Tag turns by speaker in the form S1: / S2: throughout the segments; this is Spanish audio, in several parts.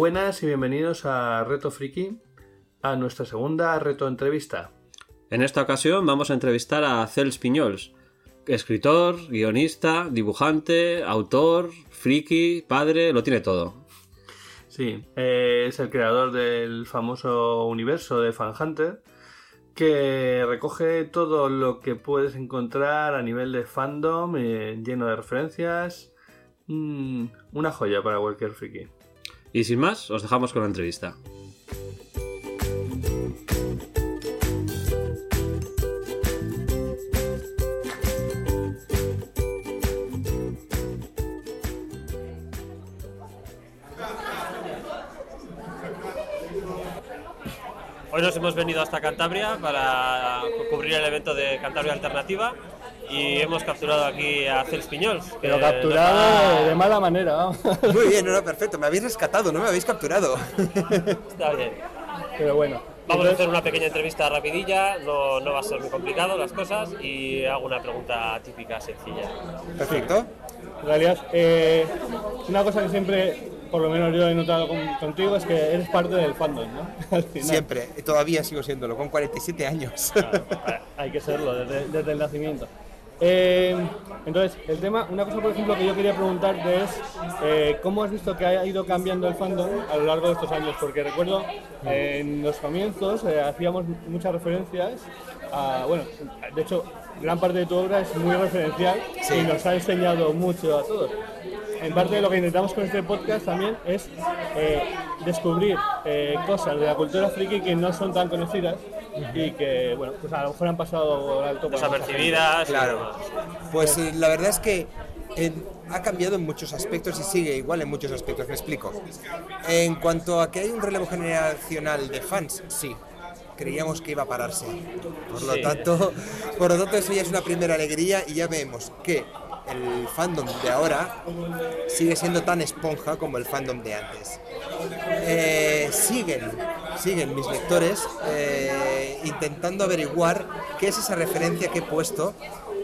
S1: Buenas y bienvenidos a Reto Friki, a nuestra segunda reto entrevista.
S2: En esta ocasión vamos a entrevistar a Cels Piñols, escritor, guionista, dibujante, autor, friki, padre, lo tiene todo.
S1: Sí, eh, es el creador del famoso universo de Fan Hunter, que recoge todo lo que puedes encontrar a nivel de fandom, eh, lleno de referencias. Mm, una joya para cualquier friki.
S2: Y sin más, os dejamos con la entrevista. Hoy nos hemos venido hasta Cantabria para cubrir el evento de Cantabria Alternativa y hemos capturado aquí a Cels Piñols. que
S3: Pero capturado
S2: va-
S3: de mala manera, vamos.
S4: Muy bien, no, no, perfecto. Me habéis rescatado, no me habéis capturado.
S2: Está bien.
S3: Pero bueno.
S2: Vamos a hacer una pequeña entrevista rapidilla, no, no va a ser muy complicado las cosas y hago una pregunta típica, sencilla.
S4: Perfecto.
S3: En realidad, eh, una cosa que siempre, por lo menos yo he notado con- contigo, es que eres parte del fandom, ¿no? Al final.
S4: Siempre, y todavía sigo siéndolo, con 47 años.
S3: Hay que serlo desde, desde el nacimiento. Eh, entonces, el tema, una cosa por ejemplo que yo quería preguntarte es eh, cómo has visto que ha ido cambiando el fandom a lo largo de estos años, porque recuerdo eh, en los comienzos hacíamos muchas referencias a, bueno, de hecho, gran parte de tu obra es muy referencial y nos ha enseñado mucho a todos. En parte lo que intentamos con este podcast también es descubrir cosas de la cultura friki que no son tan conocidas y que, bueno, pues a lo mejor han pasado alto.
S2: Desapercibidas.
S4: Claro. Pues eh, la verdad es que en- ha cambiado en muchos aspectos y sigue igual en muchos aspectos. Me explico. En cuanto a que hay un relevo generacional de fans, sí. Creíamos que iba a pararse. Por lo
S2: Sí.
S4: tanto, por lo tanto eso ya es una primera alegría y ya vemos que el fandom de ahora sigue siendo tan esponja como el fandom de antes. Eh, siguen, siguen mis lectores eh, intentando averiguar qué es esa referencia que he puesto,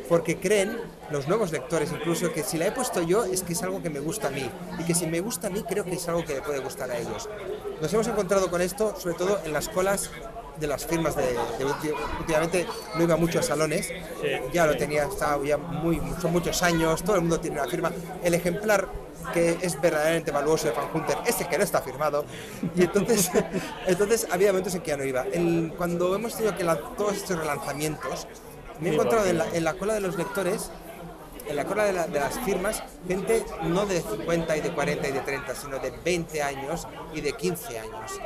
S4: porque creen, los nuevos lectores incluso, que si la he puesto yo es que es algo que me gusta a mí, y que si me gusta a mí creo que es algo que le puede gustar a ellos. Nos hemos encontrado con esto, sobre todo en las colas de las firmas de, últimamente no iba mucho a salones. Ya lo tenía estaba ya muy son muchos años todo el mundo tiene una firma. El ejemplar que es verdaderamente valuoso de Fan Hunter es el que no está firmado. Y entonces entonces había momentos en que ya no iba. El- cuando hemos tenido que todos estos relanzamientos me he encontrado en la, en la cola de los lectores en la cola de, la- de las firmas, gente no de 50 y de 40 y de 30, sino de 20 años y de 15 años.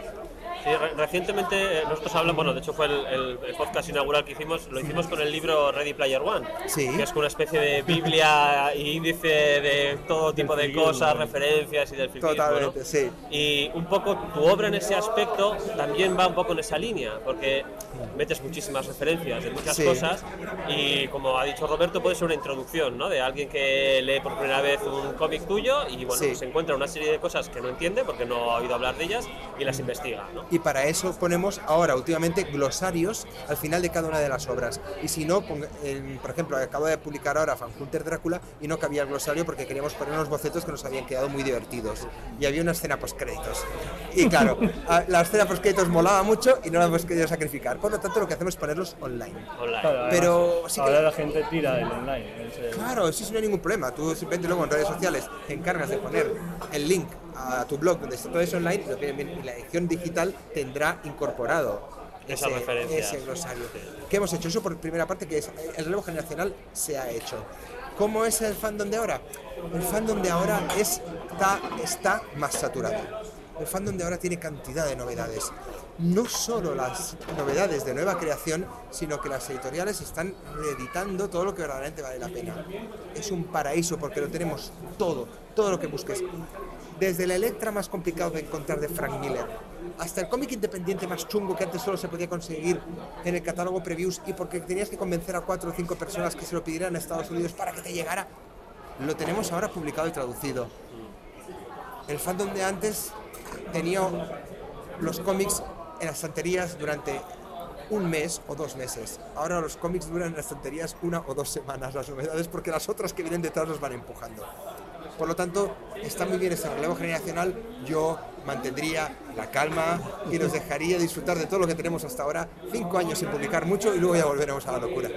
S2: Sí, re- recientemente eh, nosotros hablamos, bueno, de hecho fue el, el- el podcast inaugural que hicimos, lo hicimos con el libro Ready Player One,
S4: Sí.
S2: que es una especie de biblia y índice de todo tipo de cosas, referencias y del friquismo,
S4: Totalmente,
S2: ¿no?
S4: sí.
S2: Y un poco tu obra en ese aspecto también va un poco en esa línea, porque metes muchísimas referencias de muchas
S4: Sí.
S2: cosas y como ha dicho Roberto puede ser una introducción, ¿no? De alguien que lee por primera vez un cómic tuyo y bueno,
S4: Sí.
S2: pues encuentra una serie de cosas que no entiende porque no ha oído hablar de ellas y las investiga, ¿no?
S4: Y para eso ponemos ahora últimamente glosarios al final de cada una de las obras. Y si no, ponga- en- por ejemplo, acabo de publicar ahora Fan Hunter Drácula y no cabía el glosario porque queríamos poner unos bocetos que nos habían quedado muy divertidos. Y había una escena post créditos. Y claro, a- la escena post créditos molaba mucho y no la hemos querido sacrificar. Por lo tanto, lo que hacemos es ponerlos online.
S2: Online.
S3: Claro,
S4: Pero sí que-
S3: ahora la gente tira del online. eh,
S4: Claro, sí, sí, no hay ningún problema. Tú simplemente luego en redes sociales te encargas de poner el link a tu blog donde está todo eso online lo que- y la edición digital tendrá incorporado
S2: Esas
S4: ese,
S2: referencias.
S4: ese glosario. ¿Qué hemos hecho? Eso por primera parte, que es el relevo generacional se ha hecho. ¿Cómo es el fandom de ahora? El fandom de ahora está, está más saturado. El fandom de ahora tiene cantidad de novedades. No solo las novedades de nueva creación, sino que las editoriales están reeditando todo lo que verdaderamente vale la pena. Es un paraíso porque lo tenemos todo, todo lo que busques. Desde la Electra más complicado de encontrar de Frank Miller, hasta el cómic independiente más chungo que antes solo se podía conseguir en el catálogo previews y porque tenías que convencer a cuatro o cinco personas que se lo pidieran a Estados Unidos para que te llegara, lo tenemos ahora publicado y traducido. El fandom de antes tenía los cómics en las estanterías durante un mes o dos meses. Ahora los cómics duran en las estanterías una o dos semanas las novedades porque las otras que vienen detrás los van empujando. Por lo tanto, está muy bien este relevo generacional. Yo mantendría la calma y nos dejaría disfrutar de todo lo que tenemos hasta ahora. Cinco años sin publicar mucho y luego ya volveremos a la locura.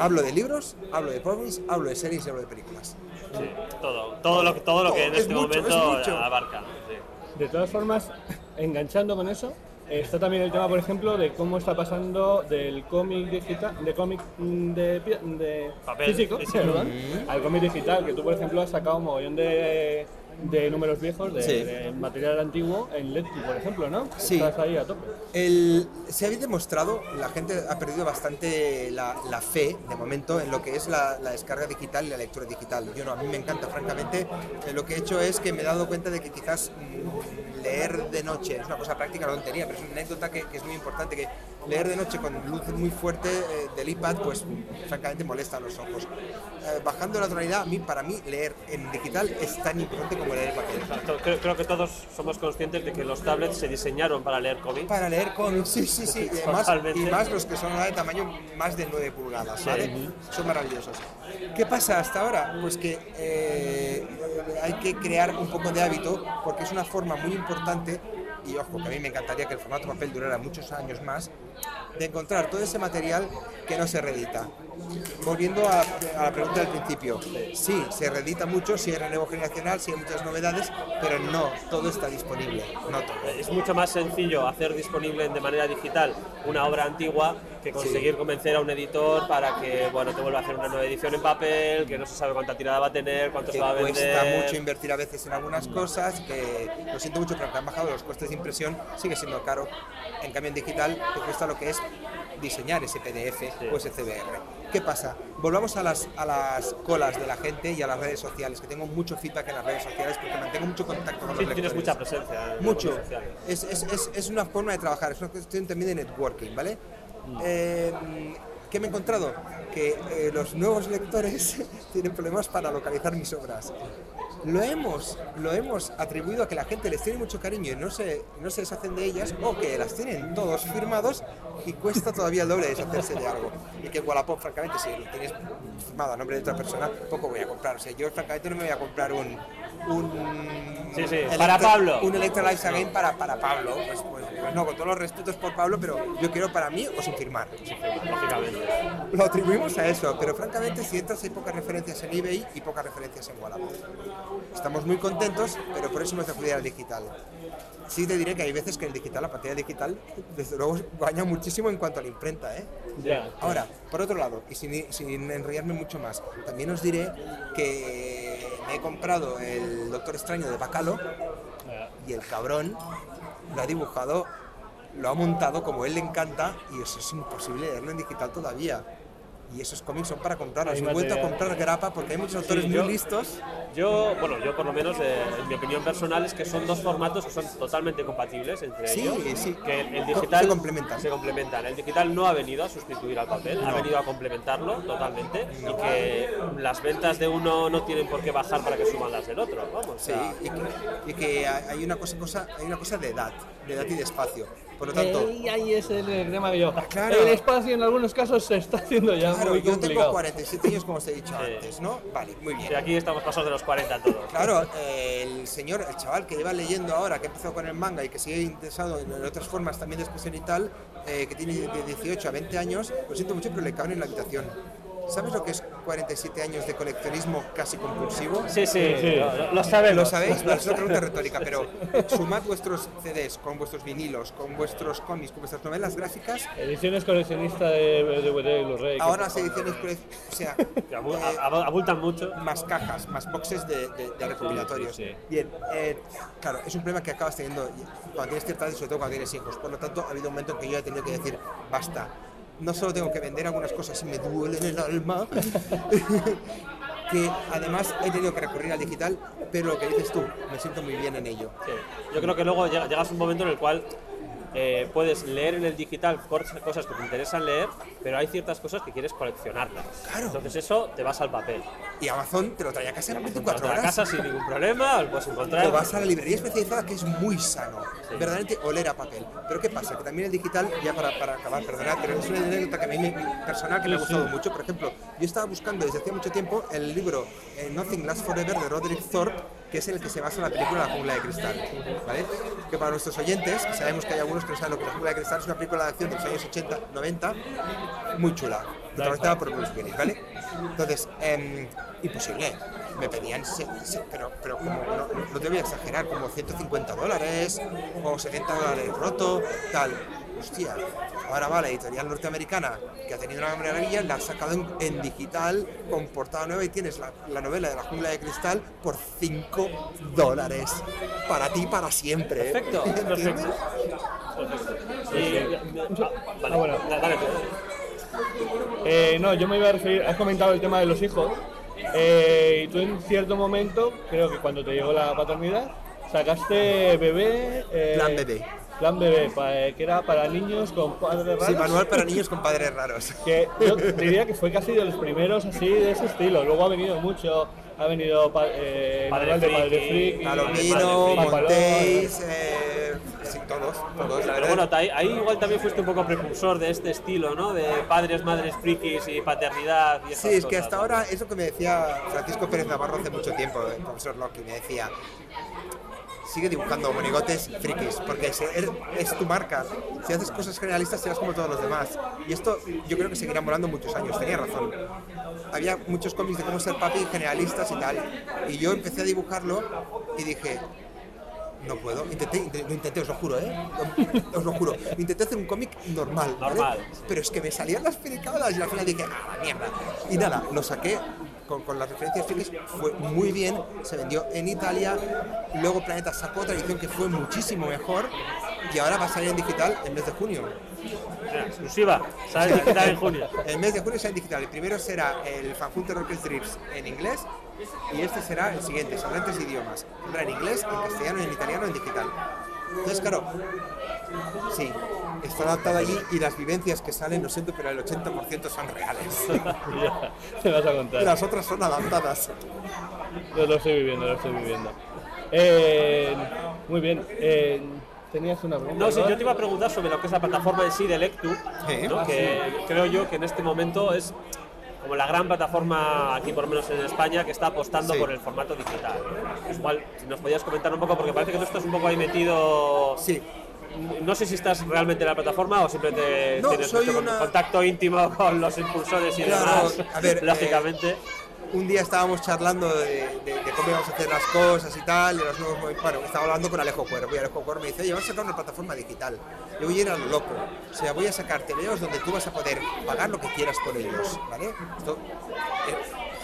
S4: Hablo de libros, hablo de cómics, hablo de series y hablo de películas.
S2: Sí, todo, todo lo, todo lo que en
S4: Es
S2: este
S4: mucho,
S2: momento
S4: es
S2: abarca. sí.
S3: De todas formas, enganchando con eso, está también el tema, por ejemplo, de cómo está pasando del cómic digital, de cómic mm, de, pi- de
S2: Papel,
S3: físico, al cómic digital, que tú, por ejemplo, has sacado un mogollón de, de números viejos, de,
S4: Sí.
S3: de material antiguo en Letty, por ejemplo, ¿no?
S4: Sí.
S3: Estás ahí a tope.
S4: El- se ha demostrado, la gente ha perdido bastante la, la fe, de momento, en lo que es la, la descarga digital y la lectura digital. Yo no, a mí me encanta, francamente. Eh, lo que he hecho es que me he dado cuenta de que quizás mm, leer de noche es una cosa práctica, no tontería, pero es una anécdota que, que es muy importante, que leer de noche con luz muy fuerte eh, del iPad, pues francamente molesta a los ojos. Eh, bajando la tonalidad, a mí, para mí, leer en digital es tan importante como leer en papel.
S2: Creo, creo que todos somos conscientes de que los tablets se diseñaron para leer cómics.
S4: Para leer cómics, sí, sí, sí. Y además, y más los que son de tamaño más de 9 pulgadas, ¿vale? Son maravillosos. ¿Qué pasa hasta ahora? Pues que eh, hay que crear un poco de hábito porque es una forma muy importante y ojo, que a mí me encantaría que el formato papel durara muchos años más, de encontrar todo ese material que no se reedita. Volviendo a, a la pregunta del principio, sí, se reedita mucho, sí hay relevo generacional, sí hay muchas novedades, pero no, todo está disponible, no todo.
S2: Es mucho más sencillo hacer disponible de manera digital una obra antigua que conseguir convencer a un editor para que bueno te vuelva a hacer una nueva edición en papel, que no se sabe cuánta tirada va a tener, cuánto
S4: que
S2: se va a vender.
S4: cuesta mucho invertir a veces en algunas cosas, que lo siento mucho, pero que han bajado los costes de impresión, sigue siendo caro. En cambio, en digital te cuesta lo que es diseñar ese PDF o ese CBR. ¿Qué pasa? Volvamos a las, a las colas de la gente y a las redes sociales, que tengo mucho feedback en las redes sociales porque mantengo mucho contacto con
S2: Sí,
S4: los
S2: tienes
S4: lectores.
S2: mucha presencia. en
S4: Mucho.
S2: redes.
S4: Es, es, es, es una forma de trabajar, es una cuestión también de networking, ¿vale? Eh, ¿Qué me he encontrado? Que eh, los nuevos lectores tienen problemas para localizar mis obras. Lo hemos, lo hemos atribuido a que la gente les tiene mucho cariño y no se, no se deshacen de ellas, o que las tienen todos firmados y cuesta todavía el doble deshacerse de algo. Y que Wallapop, francamente, si lo tienes firmado a nombre de otra persona, poco voy a comprar. O sea, yo francamente no me voy a comprar un... un
S2: Sí, sí, para Pablo.
S4: Un Again para, para Pablo. Pues, pues- pues no, con todos los respetos por Pablo, pero yo quiero para mí o sin firmar.
S2: Lógicamente.
S4: Lo atribuimos a eso, pero francamente si entras hay pocas referencias en eBay y pocas referencias en Wallapop. Estamos muy contentos, pero por eso hemos de acudir al digital. Sí te diré que hay veces que el digital, la pantalla digital, desde luego baña muchísimo en cuanto a la imprenta, ¿eh?
S3: Ya.
S4: Ahora, por otro lado, y sin, sin enrollarme mucho más, también os diré que me he comprado el Doctor Extraño de Bacalo y el cabrón lo ha dibujado, lo ha montado como él le encanta y eso es imposible leerlo en digital todavía. Y esos cómics son para comprarlos. He vuelto a comprar grapa porque hay muchos autores muy
S2: yo-
S4: listos.
S2: Yo, bueno, yo por lo menos, eh, en mi opinión personal, es que son dos formatos que son totalmente compatibles entre
S4: Sí,
S2: ellos.
S4: sí.
S2: Que el, digital
S4: se complementan.
S2: se complementan. El digital no ha venido a sustituir al papel, ha venido a complementarlo totalmente y que las ventas de uno no tienen por qué bajar para que suban las del otro. Vamos, o
S4: Sí,
S2: sea,
S4: y que, y que hay una cosa, cosa, hay una cosa de edad, de edad y de espacio. Por lo tanto,
S3: Eh, ahí es el tema que yo.
S4: Claro.
S3: El espacio en algunos casos se está haciendo ya
S4: claro,
S3: muy
S4: yo tengo
S3: complicado.
S4: 47 años como os he dicho
S2: Sí.
S4: antes, ¿no? Vale, muy bien.
S2: sí, aquí estamos pasados de los 40 todos.
S4: Claro, eh, el señor, el chaval que lleva leyendo ahora, que empezó con el manga y que sigue interesado en, en otras formas también de expresión y tal, eh, que tiene de 18 a 20 años, lo siento mucho, pero le caben en la habitación. ¿Sabes lo que es 47 años de coleccionismo casi compulsivo?
S2: Sí, sí,
S3: Sí.
S2: Lo, lo sabemos.
S4: ¿Lo sabéis? No, es una pregunta retórica, pero sumad vuestros CDs con vuestros vinilos, con vuestros cómics, con vuestras novelas gráficas.
S3: Ediciones coleccionistas de DVD y Blu-ray.
S4: Ahora las ediciones, pues, o sea, eh,
S2: abultan mucho.
S4: más cajas, más boxes de, de- de recopilatorios.
S3: sí, sí.
S4: Bien, eh, claro, es un problema que acabas teniendo cuando tienes cierta edad y sobre todo cuando tienes hijos. Por lo tanto, ha habido un momento en que yo he tenido que decir, basta. No solo tengo que vender algunas cosas y me duele en el alma, que además he tenido que recurrir al digital, pero lo que dices tú, me siento muy bien en ello.
S2: Yo creo que luego llega- llegas a un momento en el cual eh, puedes leer en el digital cos- cosas que te interesan leer, pero hay ciertas cosas que quieres coleccionarlas.
S4: Claro.
S2: Entonces eso te vas al papel.
S4: Y Amazon te lo trae a casa en 24
S2: Vas a
S4: horas.
S2: casa sin ningún problema, lo puedes encontrar.
S4: O vas a la librería especializada que es muy sano, verdaderamente oler a papel. Pero ¿qué pasa? Que también el digital, ya para, para acabar, perdonad, pero es una anécdota que a mí personal que me ha gustado mucho. Por ejemplo, yo estaba buscando desde hace mucho tiempo el libro eh, Nothing Lasts Forever de Roderick Thorpe, que es en el que se basa la película La jungla de cristal. ¿vale? Que para nuestros oyentes, sabemos que hay algunos que no saben lo que La jungla de cristal es una película de acción de los años 80, 90, muy chula, protagonizada por Bruce Willis, ¿vale? Entonces, em, imposible. Me pedían, pero, pero como, no te voy a exagerar, como 150 dólares o 70 dólares roto, tal. Hostia, ahora va la editorial norteamericana que ha tenido una maravilla, la ha sacado en, en digital con portada nueva y tienes la, la novela de la jungla de cristal por 5 dólares. Para ti, para siempre. ¿eh?
S2: Perfecto,
S4: ¿Entiendes?
S2: perfecto. Ah, vale,
S3: Ah, bueno.
S2: da- dale tú.
S3: Eh, no, yo me iba a referir, has comentado el tema de los hijos. eh, y tú en cierto momento, creo que cuando te llegó la paternidad, sacaste bebé. eh,
S4: Plan bebé.
S3: Plan bebé, eh, que era para niños con padres raros.
S4: Sí, manual para niños con padres raros.
S3: Que yo diría que fue casi de los primeros así de ese estilo. Luego ha venido mucho, ha venido pa- eh,
S2: Padre
S3: manual de
S2: Friki,
S3: Padre Friki,
S4: Palomino, Montéis, eh, sí, todos, todos, la
S2: Pero
S4: verdad.
S2: bueno, ahí, ahí igual también fuiste un poco precursor de este estilo, ¿no? De padres, madres, frikis y paternidad y
S4: Sí, es que
S2: cosas,
S4: hasta
S2: ¿no?
S4: ahora, eso que me decía Francisco Pérez Navarro hace mucho tiempo, el profesor Locke, me decía, sigue dibujando monigotes frikis, porque es, er- es tu marca. Si haces cosas generalistas, serás como todos los demás. Y esto yo creo que seguirá volando muchos años, tenía razón. Había muchos cómics de cómo ser papi generalistas y tal. Y yo empecé a dibujarlo y dije, no puedo. Intenté, intenté, lo intenté, os lo juro, ¿eh? Os lo juro. Intenté hacer un cómic normal, ¿vale?
S2: Normal.
S4: Pero es que me salían las pericadas y al final dije, ¡ah, la mierda! Y nada, lo saqué con, con las referencias frikis, fue muy bien, se vendió en Italia. Luego Planeta sacó otra edición que fue muchísimo mejor y ahora va a salir en digital el mes de junio.
S2: Mira, exclusiva, ¿sabes? Digital en junio.
S4: El mes de junio sale en digital. El primero será el Fanjunter Rocket Drips en inglés y este será el siguiente, son tres idiomas. Saldrá en inglés, en castellano en italiano en digital. Entonces, claro, sí, está adaptado allí y las vivencias que salen, lo siento, pero el 80% son reales.
S3: Ya, te vas a contar.
S4: las otras son adaptadas.
S3: Lo, lo estoy viviendo, lo estoy viviendo. Eh, muy bien. eh, Tenías una pregunta.
S2: No, sí, yo te iba a preguntar sobre lo que es la plataforma en sí de Lectu,
S4: Sí.
S2: ¿no? que creo yo que en este momento es como la gran plataforma aquí por lo menos en España que está apostando
S4: Sí.
S2: por el formato digital. Igual, si nos podías comentar un poco, porque parece que tú estás un poco ahí metido...
S4: Sí,
S2: No sé si estás realmente en la plataforma o simplemente
S4: No,
S2: tienes
S4: soy
S2: mucho
S4: una-
S2: contacto íntimo con los impulsores y
S4: Claro,
S2: demás,
S4: a ver, eh,
S2: lógicamente.
S4: un día estábamos charlando de, de- de cómo íbamos a hacer las cosas y tal, de los nuevos Bueno, estaba hablando con Alejo Cuervo y Alejo Cuervo me dice, oye, vamos a sacar una plataforma digital. Yo voy a ir a lo loco. O sea, voy a sacar TVOs donde tú vas a poder pagar lo que quieras por ellos, ¿vale? Esto, eh,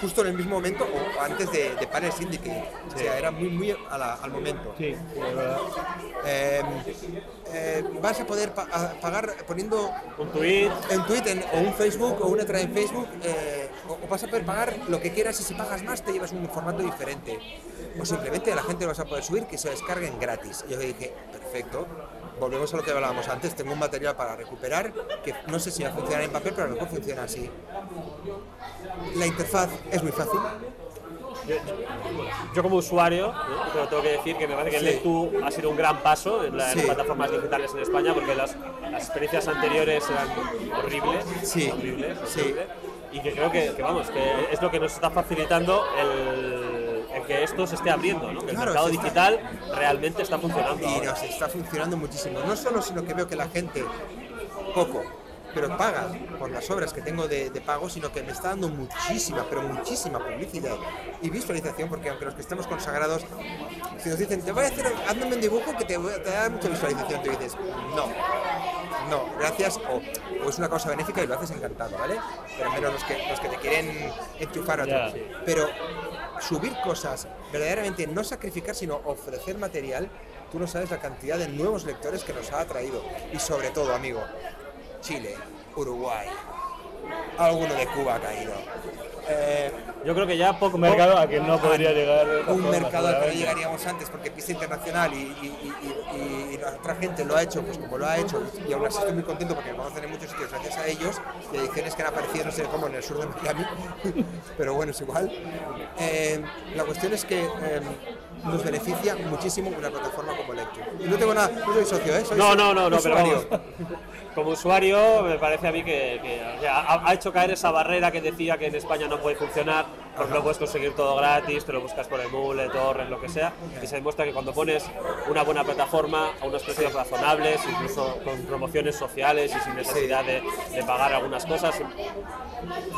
S4: justo en el mismo momento o antes de, de Panel Syndicate. O sea, era muy, muy a la- al momento.
S3: Sí, sí, es verdad.
S4: Eh, eh, vas a poder pa- a- pagar poniendo
S2: Un tweet,
S4: en Twitter o un Facebook o una entrada en Facebook eh, o, o vas a poder pagar lo que quieras y si pagas más te llevas un formato diferente. O simplemente a la gente lo vas a poder subir que se descarguen gratis. Y yo dije perfecto volvemos a lo que hablábamos antes tengo un material para recuperar que no sé si va a funcionar en papel pero a lo mejor funciona así la interfaz es muy fácil
S2: yo como usuario, ¿no? pero tengo que decir que me parece que el. Lectu ha sido un gran paso en, la- en
S4: Sí.
S2: plataformas digitales en España porque las, las experiencias anteriores eran horribles,
S4: Sí.
S2: horribles, horribles, y que creo que, que, vamos, que es lo que nos está facilitando el, el que esto se esté abriendo, ¿no? que el mercado
S4: está-
S2: digital realmente está funcionando.
S4: y
S2: ahora.
S4: nos está funcionando muchísimo. No solo sino que veo que la gente, poco, pero paga por las obras que tengo de, de pago, sino que me está dando muchísima, pero muchísima publicidad y visualización, porque aunque los que estemos consagrados, si nos dicen, te voy a hacer, hazme un dibujo que te, da mucha visualización, tú dices, no, no, gracias, o, o es una cosa benéfica y lo haces encantado, ¿vale? Pero menos los que, los que te quieren enchufar a otros. Pero subir cosas, verdaderamente no sacrificar, sino ofrecer material, tú no sabes la cantidad de nuevos lectores que nos ha atraído. Y sobre todo, amigo, Chile, Uruguay, alguno de Cuba ha caído. Eh,
S2: Yo creo que ya poco
S3: Un mercado al que no podría llegar.
S4: un mercado al que no llegaríamos antes porque pista internacional y, y- y- y- y la otra gente lo ha hecho pues como lo ha hecho y aún así estoy muy contento porque me conocen en muchos sitios gracias a ellos y ediciones que han aparecido no sé cómo en el sur de Miami pero bueno es igual Eh, la cuestión es que eh, nos beneficia muchísimo una plataforma como Lecture y no tengo nada no soy socio ¿eh? soy
S2: No, no, no, no, pero vamos. Como usuario, me parece a mí que, que, o sea, ha, ha hecho caer esa barrera que decía que en España no puede funcionar, porque no puedes conseguir todo gratis, te lo buscas por Emule, Torrent, lo que sea, y se demuestra que cuando pones una buena plataforma a unos precios razonables, incluso con promociones sociales y sin necesidad de, de pagar algunas cosas,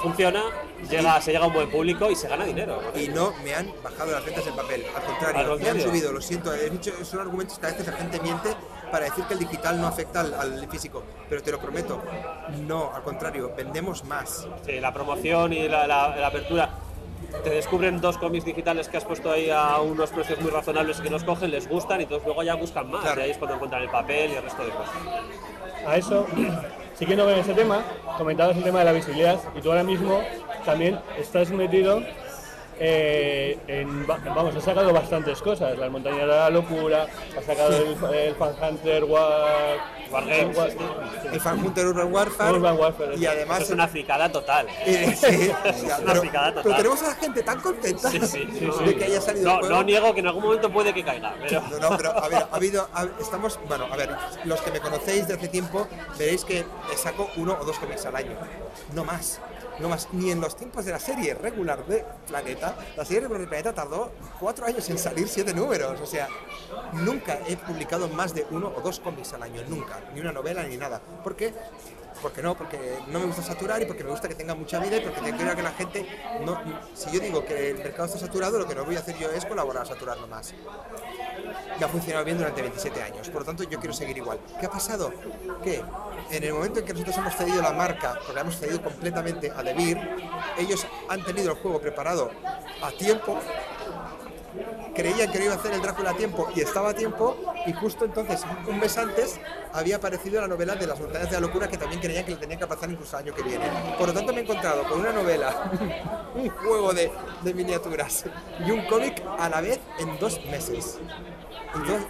S2: funciona, llega, se llega a un buen público y se gana dinero. ¿no?
S4: y no me han bajado las ventas en papel. Al contrario,
S2: Al
S4: me han
S2: contrario.
S4: subido, lo siento. He dicho, son argumentos que a veces la gente miente para decir que el digital no afecta al, al físico. Pero te lo prometo, no, al contrario, vendemos más.
S2: Sí, la promoción y la, la- la apertura. Te descubren dos cómics digitales que has puesto ahí a unos precios muy razonables y que los cogen, les gustan y entonces luego ya buscan más.
S4: Claro.
S2: Y ahí es cuando encuentran el papel y el resto de cosas.
S3: A eso, siguiendo con ese tema, comentabas el tema de la visibilidad y tú ahora mismo también estás metido eh, en, vamos, has sacado bastantes cosas, las montañas de la locura, has sacado el, el Fan Hunter War, War-
S2: sí,
S4: El Fan Hunter Urban Warfare.
S3: Urban Warfare,
S4: y además.
S2: Eso es una fricada total.
S4: eh, sí,
S2: una
S4: pero,
S2: fricada total.
S4: pero tenemos a la gente tan contenta
S2: Sí,
S4: de que haya salido
S2: No,
S4: el
S2: no niego que en algún momento puede que caiga, pero
S4: No, no, pero a ver, ha habido, ha- estamos, bueno, a ver, los que me conocéis de hace tiempo, veréis que saco uno o dos cómics al año, no más, no más, ni en los tiempos de la serie regular de Planeta, la serie regular de Planeta tardó cuatro años en salir siete números, o sea, nunca he publicado más de uno o dos cómics al año, nunca, ni una novela ni nada, ¿por qué? Porque no, porque no me gusta saturar y porque me gusta que tenga mucha vida y porque te quiero que la gente no. Si yo digo que el mercado está saturado, lo que no voy a hacer yo es colaborar a saturarlo más me ha funcionado bien durante 27 años. Por lo tanto, yo quiero seguir igual. ¿Qué ha pasado? Que en el momento en que nosotros hemos cedido la marca, porque hemos cedido completamente a Devir, ellos han tenido el juego preparado a tiempo, creían que no iba a hacer el Drácula a tiempo y estaba a tiempo, y justo entonces, un mes antes, había aparecido la novela de las montañas de la locura que también creían que le tenía que pasar incluso el año que viene. Por lo tanto, me he encontrado con una novela, un juego de, de miniaturas y un cómic a la vez en dos meses. Entonces,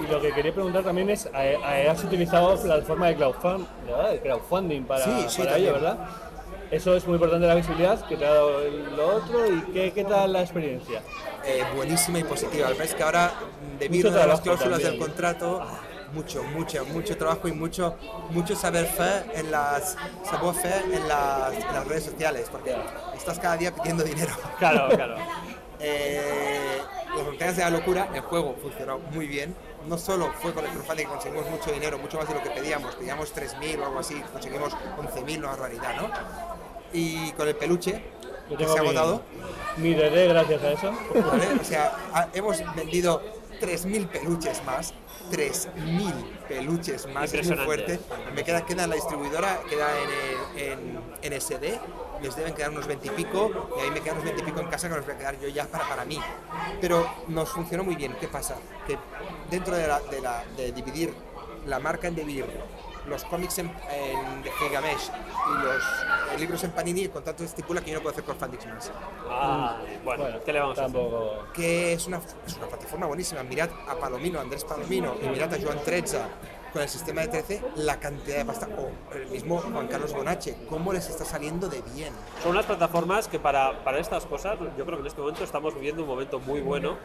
S3: Y lo que quería preguntar también es, eh, eh, ¿has utilizado plataforma de crowdfund- ¿verdad? de crowdfunding para,
S4: Sí, sí,
S3: para ello, verdad? Eso es muy importante la visibilidad, que te ha dado lo otro, y qué, qué tal la experiencia.
S4: eh, buenísima y positiva. Me parece que ahora, debido
S3: Mucho
S4: a las cláusulas del
S3: también.
S4: contrato, mucho, mucho, mucho trabajo y mucho, mucho saber fe en las, saber fe en las, en las redes sociales, porque estás cada día pidiendo dinero.
S2: claro, claro.
S4: Eh, las montañas de la locura, el juego funcionó muy bien. No solo fue con el crowdfunding que conseguimos mucho dinero, mucho más de lo que pedíamos, pedíamos 3.000 o algo así, conseguimos 11.000, una barbaridad, ¿no? Y con el peluche, que se ha agotado,
S3: Mi DD gracias a eso.
S4: ¿vale? O sea, ha- hemos vendido 3.000 peluches más. 3.000 peluches más, es muy fuerte. Me queda, queda en la distribuidora, queda en, en, en SD, les deben quedar unos 20 y pico, y ahí me quedan unos 20 y pico en casa que los voy a quedar yo ya para, para mí. Pero nos funcionó muy bien. ¿Qué pasa? Que dentro de, la, de, la- de dividir la marca en dividir los cómics en, en de Gigamesh y los eh, libros en Panini, el contrato estipula que yo no puedo hacer crowdfunding más.
S2: Ah, bueno,
S3: Bueno,
S2: ¿qué le vamos a hacer?
S4: que es una, es una plataforma buenísima. Mirad a Palomino, a Andrés Palomino, y mirad a Joan Trezza con el sistema de 13, la cantidad de pasta. O el mismo Juan Carlos Bonache, cómo les está saliendo de bien.
S2: Son unas plataformas que para, para estas cosas, yo creo que en este momento estamos viviendo un momento muy bueno,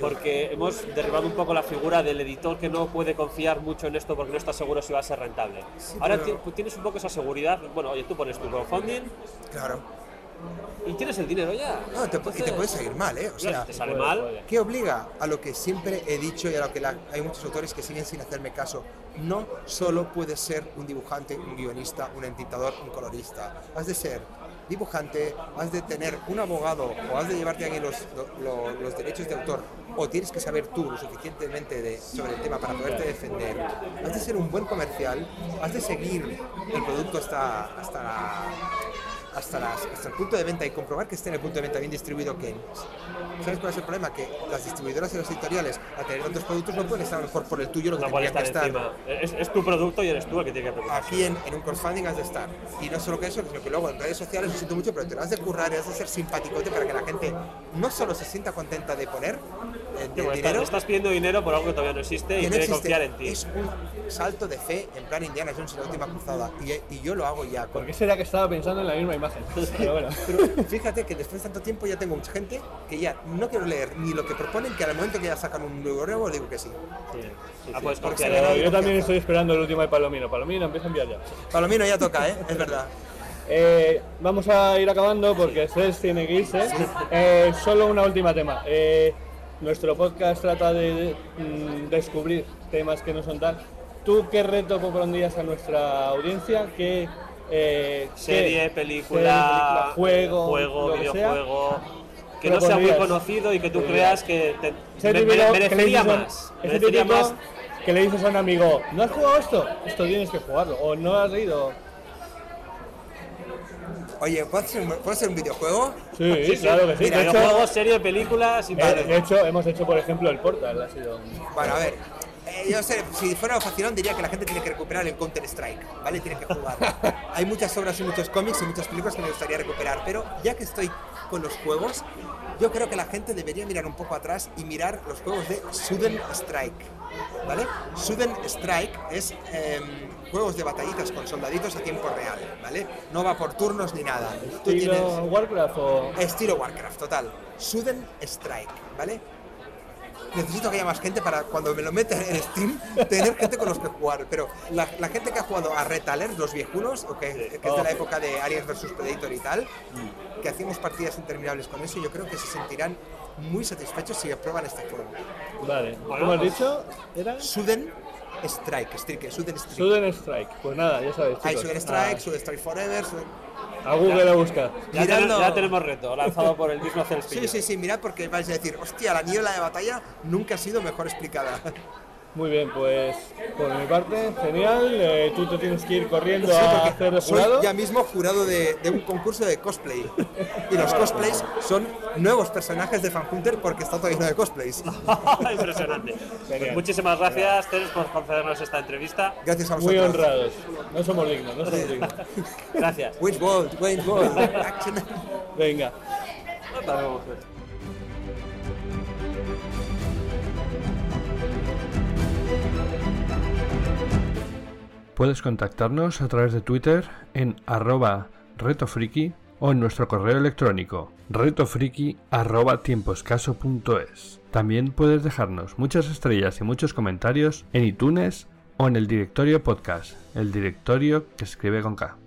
S2: porque hemos derribado un poco la figura del editor que no puede confiar mucho en esto porque no está seguro si va a ser rentable. Ahora
S4: pero-
S2: tienes un poco esa seguridad, bueno, oye, tú pones tu crowdfunding
S4: Claro.
S2: Y tienes el dinero ya.
S4: No, te pu- y te
S2: Entonces,
S4: puede salir mal, ¿eh? O sea,
S2: te sale mal.
S4: ¿Qué obliga a lo que siempre he dicho y a lo que la- hay muchos autores que siguen sin hacerme caso? No solo puedes ser un dibujante, un guionista, un entintador, un colorista. Has de ser dibujante, has de tener un abogado o has de llevarte aquí los, lo- lo- los derechos de autor o tienes que saber tú lo suficientemente de, sobre el tema para poderte defender. Has de ser un buen comercial, has de seguir el producto hasta, hasta, hasta, las- hasta el punto de venta y comprobar que esté en el punto de venta bien distribuido que ¿Sabes cuál es el problema? Que las distribuidoras y los editoriales, al tener tantos productos, no pueden estar mejor por el tuyo lo que
S2: No puede
S4: tendrían
S2: estar
S4: que estar.
S2: encima. Es, es tu producto y eres tú el que tiene que preocuparse.
S4: Aquí en, en un crowdfunding has de estar. Y no solo que eso, sino que luego en redes sociales lo siento mucho, pero te lo has de currar y has de ser simpaticote para que la gente no solo se sienta contenta de poner
S2: Sí,
S4: de
S2: porque
S4: dinero,
S2: estás, estás pidiendo dinero por algo que todavía no existe y
S4: no
S2: tiene que
S4: existe.
S2: confiar en ti.
S4: Es un salto de fe en plan Indiana Jones en la última cruzada. Y, y yo lo hago ya.
S3: ¿Por
S4: Con,
S3: qué será que estaba pensando en la misma imagen? Pero bueno.
S4: pero fíjate que después de tanto tiempo ya tengo mucha gente que ya no quiero leer ni lo que proponen, que al momento que ya sacan un nuevo nuevo digo que sí.
S2: ah,
S4: porque
S2: confiar
S4: se
S2: en
S4: le da
S2: él.
S3: Yo también estoy esperando el último de Palomino. Palomino, empieza a enviar ya.
S4: Palomino ya toca, ¿eh? Es verdad.
S3: Eh, vamos a ir acabando porque Cés tiene que irse. Eh, solo una última tema. Eh, nuestro podcast trata de, mm, descubrir temas que no son tal. ¿Tú qué reto propondrías a nuestra audiencia? ¿Qué eh,
S2: Serie,
S3: qué-
S2: película,
S3: juego,
S2: juego
S3: lo que sea?
S2: videojuego. Que no sea muy conocido y que tú creas que te,
S3: Ese
S2: me-
S3: que
S2: merecería
S3: a-
S2: más. Merecería más.
S3: que le dices a un amigo, ¿no has jugado esto? Esto tienes que jugarlo. O no has leído.
S4: Oye, ¿puedo hacer un, ¿puedo hacer un videojuego?
S3: Sí, claro que sí.
S4: Mira,
S3: de, hecho,
S2: Videojuegos, serie, películas y
S3: eh, de hecho, hemos hecho, por ejemplo, el Portal. Ha sido un-
S4: Bueno, a ver. eh, yo sé, si fuera facilón diría que la gente tiene que recuperar el Counter Strike, ¿vale? Tiene que jugar. Hay muchas obras y muchos cómics y muchas películas que me gustaría recuperar, pero ya que estoy con los juegos, yo creo que la gente debería mirar un poco atrás y mirar los juegos de Sudden Strike, ¿vale? Sudden Strike es em, juegos de batallitas con soldaditos a tiempo real, ¿vale? No va por turnos ni nada. Tú
S3: ¿Estilo
S4: tienes
S3: Warcraft o.?
S4: estilo Warcraft, total. Sudden Strike, ¿vale? Necesito que haya más gente para cuando me lo meta en Steam tener gente con los que jugar. Pero la, la gente que ha jugado a Red Alert, los viejunos, o que, que es de la época de Aliens vs Predator y tal, que hacíamos partidas interminables con eso, yo creo que se sentirán muy satisfechos si aprueban este juego.
S3: Vale. ¿Cómo has
S2: pues-
S3: dicho? ¿Era?
S4: Sudden Strike, Strike, Sudden Strike.
S3: Sudden Strike. Pues nada, ya sabéis.
S4: Hay. Sudden Strike, Sudden Strike Forever. Sudden-
S3: A, a Google a buscar.
S2: Ya,
S4: Mirando-
S2: ten- ya tenemos reto, lanzado por el mismo Celspillo.
S4: Sí, sí, sí, mirad porque vais a decir, hostia, la niebla de batalla nunca ha sido mejor explicada.
S3: Muy bien, pues por mi parte, genial. Eh, tú te tienes que ir corriendo
S4: Sí,
S3: a hacer de
S4: soy
S3: jurado.
S4: ya mismo jurado de, de un concurso de cosplay. Y los cosplays son nuevos personajes de Fan Hunter porque está todo lleno de cosplays.
S2: Impresionante. Pues muchísimas gracias, Teres, por concedernos esta entrevista.
S4: Gracias a
S3: Muy
S4: vosotros.
S3: honrados. No somos dignos, no somos dignos.
S2: Gracias.
S4: Wayne's World, Wayne's World. Action.
S3: Venga.
S2: Hasta luego.
S1: Puedes contactarnos a través de Twitter en arroba retofriki o en nuestro correo electrónico retofriki arroba tiempoescaso.es. También puedes dejarnos muchas estrellas y muchos comentarios en iTunes o en el directorio podcast, el directorio que escribe con K.